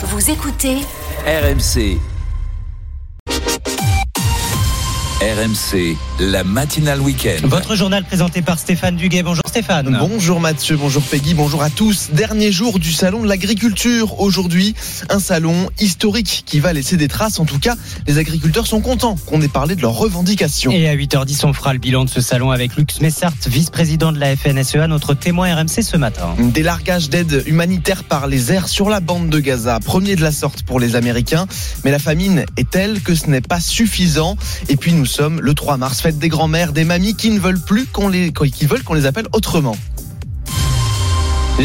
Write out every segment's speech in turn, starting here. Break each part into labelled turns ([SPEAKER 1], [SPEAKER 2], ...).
[SPEAKER 1] Vous écoutez
[SPEAKER 2] RMC. RMC, la matinale week-end.
[SPEAKER 3] Votre journal présenté par Stéphane Duguet. Bonjour Stéphane.
[SPEAKER 4] Bonjour Mathieu, bonjour Peggy, bonjour à tous. Dernier jour du salon de l'agriculture aujourd'hui. Un salon historique qui va laisser des traces. En tout cas, les agriculteurs sont contents qu'on ait parlé de leurs revendications.
[SPEAKER 3] Et à 8h10, on fera le bilan de ce salon avec Lux Messart, vice-président de la FNSEA, notre témoin RMC ce matin.
[SPEAKER 4] Des largages d'aide humanitaire par les airs sur la bande de Gaza. Premier de la sorte pour les Américains. Mais la famine est telle que ce n'est pas suffisant. Et puis nous sommes le 3 mars, fête des grands-mères, des mamies qui ne veulent plus qu'on les, qui veulent qu'on les appelle autrement.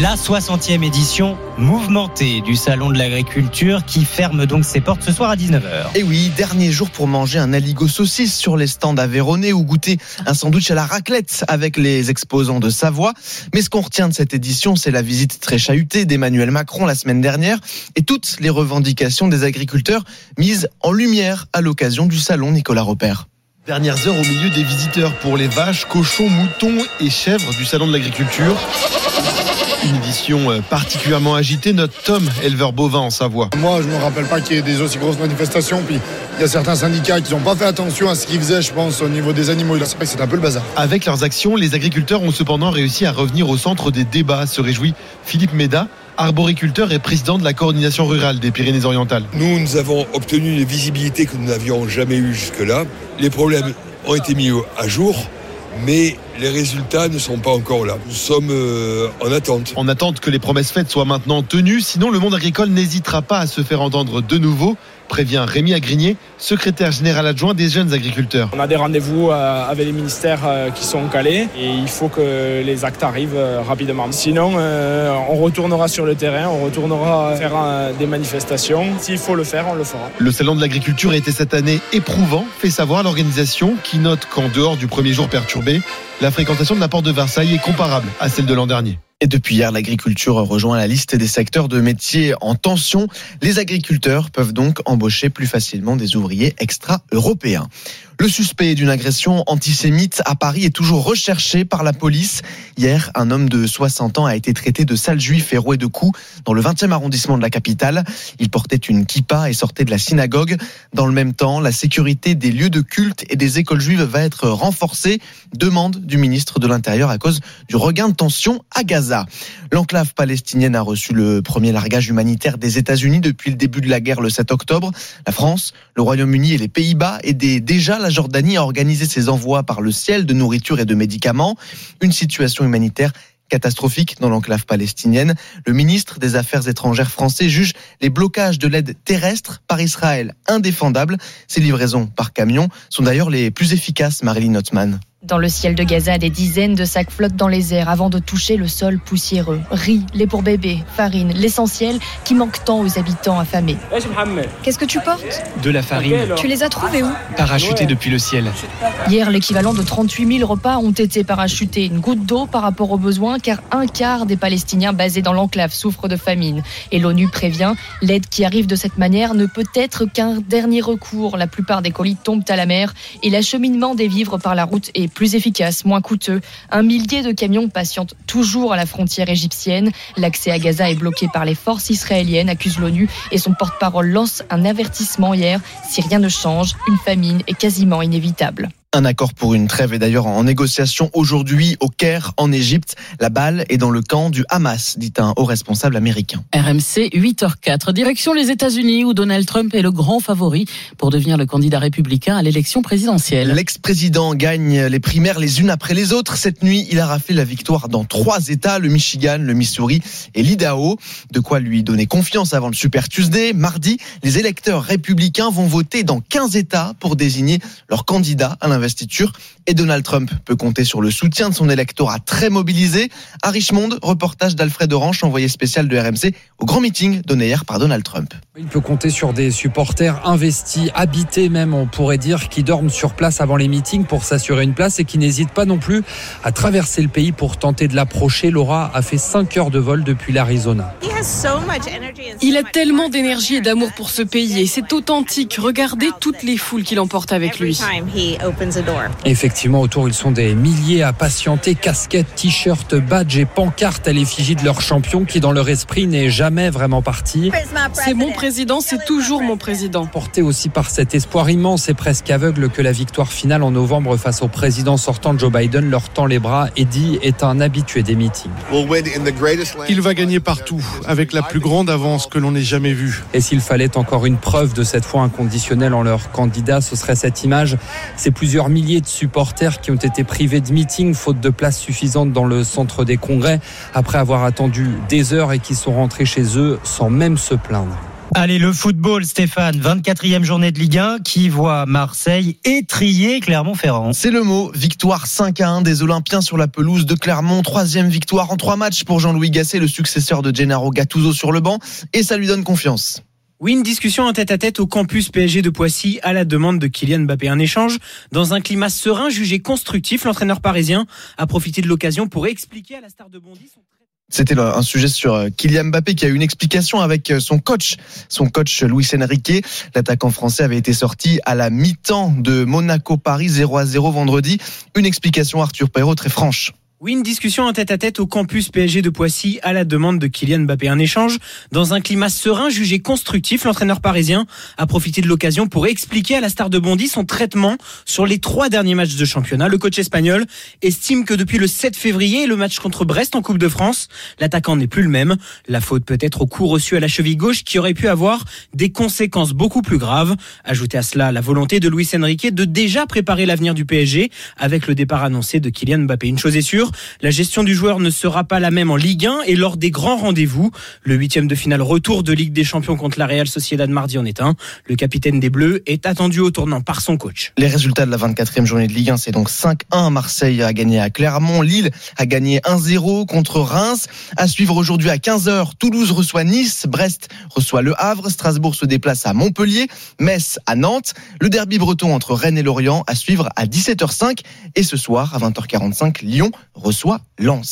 [SPEAKER 3] La 60e édition mouvementée du Salon de l'Agriculture qui ferme donc ses portes ce soir à 19h.
[SPEAKER 4] Et oui, dernier jour pour manger un aligot saucisse sur les stands à Véronée ou goûter un sandwich à la raclette avec les exposants de Savoie. Mais ce qu'on retient de cette édition, c'est la visite très chahutée d'Emmanuel Macron la semaine dernière et toutes les revendications des agriculteurs mises en lumière à l'occasion du Salon Nicolas Repère.
[SPEAKER 5] Dernières heures au milieu des visiteurs pour les vaches, cochons, moutons et chèvres du Salon de l'Agriculture. Une édition euh, particulièrement agitée, notre Tom, éleveur bovin en Savoie.
[SPEAKER 6] Moi, je ne me rappelle pas qu'il y ait des aussi grosses manifestations. Puis il y a certains syndicats qui n'ont pas fait attention à ce qu'ils faisaient, je pense, au niveau des animaux. C'est vrai que c'est un peu le bazar.
[SPEAKER 5] Avec leurs actions, les agriculteurs ont cependant réussi à revenir au centre des débats, se réjouit Philippe Méda, arboriculteur et président de la coordination rurale des Pyrénées-Orientales.
[SPEAKER 7] Nous, nous avons obtenu une visibilité que nous n'avions jamais eue jusque-là. Les problèmes ont été mis à jour, mais les résultats ne sont pas encore là. Nous sommes euh, en attente.
[SPEAKER 5] En attente que les promesses faites soient maintenant tenues, sinon le monde agricole n'hésitera pas à se faire entendre de nouveau prévient Rémi Agrigné, secrétaire général adjoint des jeunes agriculteurs.
[SPEAKER 8] On a des rendez-vous euh, avec les ministères euh, qui sont calés et il faut que les actes arrivent rapidement. Sinon, on retournera sur le terrain, on retournera faire des manifestations. S'il faut le faire, on le fera.
[SPEAKER 5] Le salon de l'agriculture a été cette année éprouvant, fait savoir l'organisation qui note qu'en dehors du premier jour perturbé, la fréquentation de la porte de Versailles est comparable à celle de l'an dernier.
[SPEAKER 4] Et depuis hier, l'agriculture rejoint la liste des secteurs de métiers en tension. Les agriculteurs peuvent donc embaucher plus facilement des ouvriers extra-européens. Le suspect d'une agression antisémite à Paris est toujours recherché par la police. Hier, un homme de 60 ans a été traité de sale juif et roué de coups dans le 20e arrondissement de la capitale. Il portait une kippa et sortait de la synagogue. Dans le même temps, la sécurité des lieux de culte et des écoles juives va être renforcée. Demande du ministre de l'Intérieur à cause du regain de tension à Gaza. L'enclave palestinienne a reçu le premier largage humanitaire des États-Unis depuis le début de la guerre le 7 octobre. La France, le Royaume-Uni et les Pays-Bas aidaient déjà la Jordanie a organisé ses envois par le ciel de nourriture et de médicaments. Une situation humanitaire catastrophique dans l'enclave palestinienne. Le ministre des Affaires étrangères français juge les blocages de l'aide terrestre par Israël indéfendables. Ces livraisons par camion sont d'ailleurs les plus efficaces, Marilyn Notman.
[SPEAKER 9] Dans le ciel de Gaza, des dizaines de sacs flottent dans les airs avant de toucher le sol poussiéreux. Riz, lait pour bébé, farine, l'essentiel qui manque tant aux habitants affamés.
[SPEAKER 10] Qu'est-ce que tu portes?
[SPEAKER 3] De la farine.
[SPEAKER 10] Tu les as trouvés où?
[SPEAKER 3] Parachutés depuis le ciel.
[SPEAKER 9] Hier, l'équivalent de 38 000 repas ont été parachutés. Une goutte d'eau par rapport aux besoins, car un quart des Palestiniens basés dans l'enclave souffrent de famine. Et l'ONU prévient, l'aide qui arrive de cette manière ne peut être qu'un dernier recours. La plupart des colis tombent à la mer et l'acheminement des vivres par la route est plus efficace, moins coûteux. Un millier de camions patientent toujours à la frontière égyptienne. L'accès à Gaza est bloqué par les forces israéliennes, accuse l'ONU, et son porte-parole lance un avertissement hier. Si rien ne change, une famine est quasiment inévitable.
[SPEAKER 4] Un accord pour une trêve est d'ailleurs en négociation aujourd'hui au Caire, en Égypte. La balle est dans le camp du Hamas, dit un haut responsable américain.
[SPEAKER 11] RMC 8h04. Direction les États-Unis où Donald Trump est le grand favori pour devenir le candidat républicain à l'élection présidentielle.
[SPEAKER 4] L'ex-président gagne les primaires les unes après les autres. Cette nuit, il a raflé la victoire dans trois États, le Michigan, le Missouri et l'Idaho. De quoi lui donner confiance avant le Super Tuesday. Mardi, les électeurs républicains vont voter dans 15 États pour désigner leur candidat à et Donald Trump peut compter sur le soutien de son électorat très mobilisé. À Richmond, reportage d'Alfred Orange, envoyé spécial de RMC au grand meeting donné hier par Donald Trump.
[SPEAKER 1] Il peut compter sur des supporters investis, habités même, on pourrait dire, qui dorment sur place avant les meetings pour s'assurer une place et qui n'hésitent pas non plus à traverser le pays pour tenter de l'approcher. Laura a fait 5 heures de vol depuis l'Arizona.
[SPEAKER 12] Il a tellement d'énergie et d'amour pour ce pays et c'est authentique. Regardez toutes les foules qu'il emporte avec lui.
[SPEAKER 1] Effectivement, autour, ils sont des milliers à patienter, casquettes, t-shirts, badges et pancartes à l'effigie de leur champion qui, dans leur esprit, n'est jamais vraiment parti.
[SPEAKER 12] C'est mon président, c'est toujours mon président.
[SPEAKER 1] Porté aussi par cet espoir immense et presque aveugle que la victoire finale en novembre face au président sortant Joe Biden leur tend les bras, Eddie est un habitué des meetings.
[SPEAKER 13] Il va gagner partout, avec la plus grande avance que l'on ait jamais vue.
[SPEAKER 1] Et s'il fallait encore une preuve de cette foi inconditionnelle en leur candidat, ce serait cette image. Ces plusieurs milliers de supporters qui ont été privés de meetings faute de place suffisante dans le centre des congrès après avoir attendu des heures et qui sont rentrés chez eux sans même se plaindre.
[SPEAKER 3] Allez, le football, Stéphane, 24e journée de Ligue 1 qui voit Marseille étrier Clermont-Ferrand.
[SPEAKER 4] C'est le mot. Victoire 5 à 1 des Olympiens sur la pelouse de Clermont. Troisième victoire en trois matchs pour Jean-Louis Gasset, le successeur de Gennaro Gattuso sur le banc. Et ça lui donne confiance.
[SPEAKER 14] Oui, une discussion en tête-à-tête au campus PSG de Poissy à la demande de Kylian Mbappé. Un échange dans un climat serein jugé constructif. L'entraîneur parisien a profité de l'occasion pour expliquer à la star de Bondy son
[SPEAKER 4] c'était un sujet sur euh, Kylian Mbappé qui a eu une explication avec euh, son coach, son coach Luis Enrique. L'attaquant français avait été sorti à la mi-temps de Monaco-Paris 0 à 0 vendredi. Une explication Arthur Perrault très franche.
[SPEAKER 14] Oui, une discussion en tête-à-tête au campus PSG de Poissy à la demande de Kylian Mbappé. Un échange dans un climat serein jugé constructif. L'entraîneur parisien a profité de l'occasion pour expliquer à la star de Bondy son traitement sur les trois derniers matchs de championnat. Le coach espagnol estime que depuis le 7 février, le match contre Brest en Coupe de France, l'attaquant n'est plus le même. La faute peut être au coup reçu à la cheville gauche qui aurait pu avoir des conséquences beaucoup plus graves. Ajoutez à cela la volonté de Luis Enrique de déjà préparer l'avenir du PSG avec le départ annoncé de Kylian Mbappé. Une chose est sûre, la gestion du joueur ne sera pas la même en Ligue 1 et lors des grands rendez-vous. Le huitième de finale retour de Ligue des Champions contre la Real Sociedad mardi en est un. Le capitaine des Bleus est attendu au tournant par son coach.
[SPEAKER 4] Les résultats de la 24e journée de Ligue 1, c'est donc 5-1. Marseille a gagné à Clermont. Lille a gagné 1-0 contre Reims. À suivre aujourd'hui à 15h, Toulouse reçoit Nice. Brest reçoit Le Havre. Strasbourg se déplace à Montpellier. Metz à Nantes. Le derby breton entre Rennes et Lorient à suivre à 17h05. Et ce soir, à 20h45, Lyon reçoit Lens.